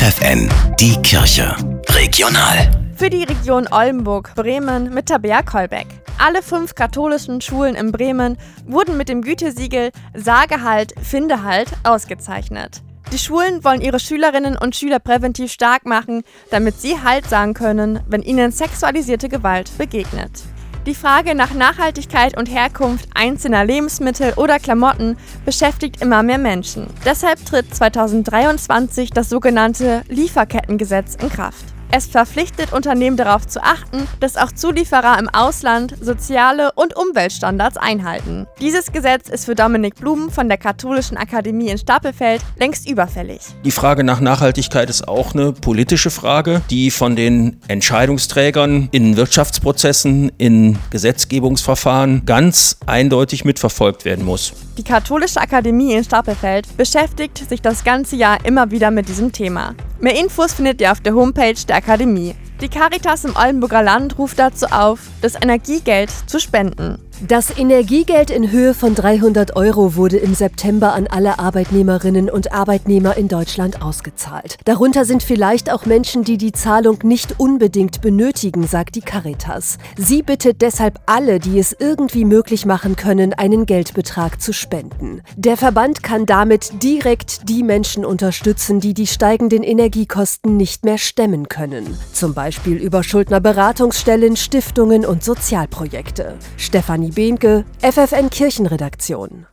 FFN, die Kirche. Regional. Für die Region Oldenburg, Bremen mit Tabea Kolbeck. Alle fünf katholischen Schulen in Bremen wurden mit dem Gütesiegel Sagehalt, Findehalt ausgezeichnet. Die Schulen wollen ihre Schülerinnen und Schüler präventiv stark machen, damit sie Halt sagen können, wenn ihnen sexualisierte Gewalt begegnet. Die Frage nach Nachhaltigkeit und Herkunft einzelner Lebensmittel oder Klamotten beschäftigt immer mehr Menschen. Deshalb tritt 2023 das sogenannte Lieferkettengesetz in Kraft. Es verpflichtet Unternehmen darauf zu achten, dass auch Zulieferer im Ausland soziale und Umweltstandards einhalten. Dieses Gesetz ist für Dominik Blumen von der Katholischen Akademie in Stapelfeld längst überfällig. Die Frage nach Nachhaltigkeit ist auch eine politische Frage, die von den Entscheidungsträgern in Wirtschaftsprozessen, in Gesetzgebungsverfahren ganz eindeutig mitverfolgt werden muss. Die Katholische Akademie in Stapelfeld beschäftigt sich das ganze Jahr immer wieder mit diesem Thema. Mehr Infos findet ihr auf der Homepage der Akademie. Die Caritas im Oldenburger Land ruft dazu auf, das Energiegeld zu spenden. Das Energiegeld in Höhe von 300 Euro wurde im September an alle Arbeitnehmerinnen und Arbeitnehmer in Deutschland ausgezahlt. Darunter sind vielleicht auch Menschen, die die Zahlung nicht unbedingt benötigen, sagt die Caritas. Sie bittet deshalb alle, die es irgendwie möglich machen können, einen Geldbetrag zu spenden. Der Verband kann damit direkt die Menschen unterstützen, die die steigenden Energiekosten nicht mehr stemmen können. Zum Beispiel über Schuldnerberatungsstellen, Stiftungen und Sozialprojekte. Stefanie Behnke, FFN Kirchenredaktion.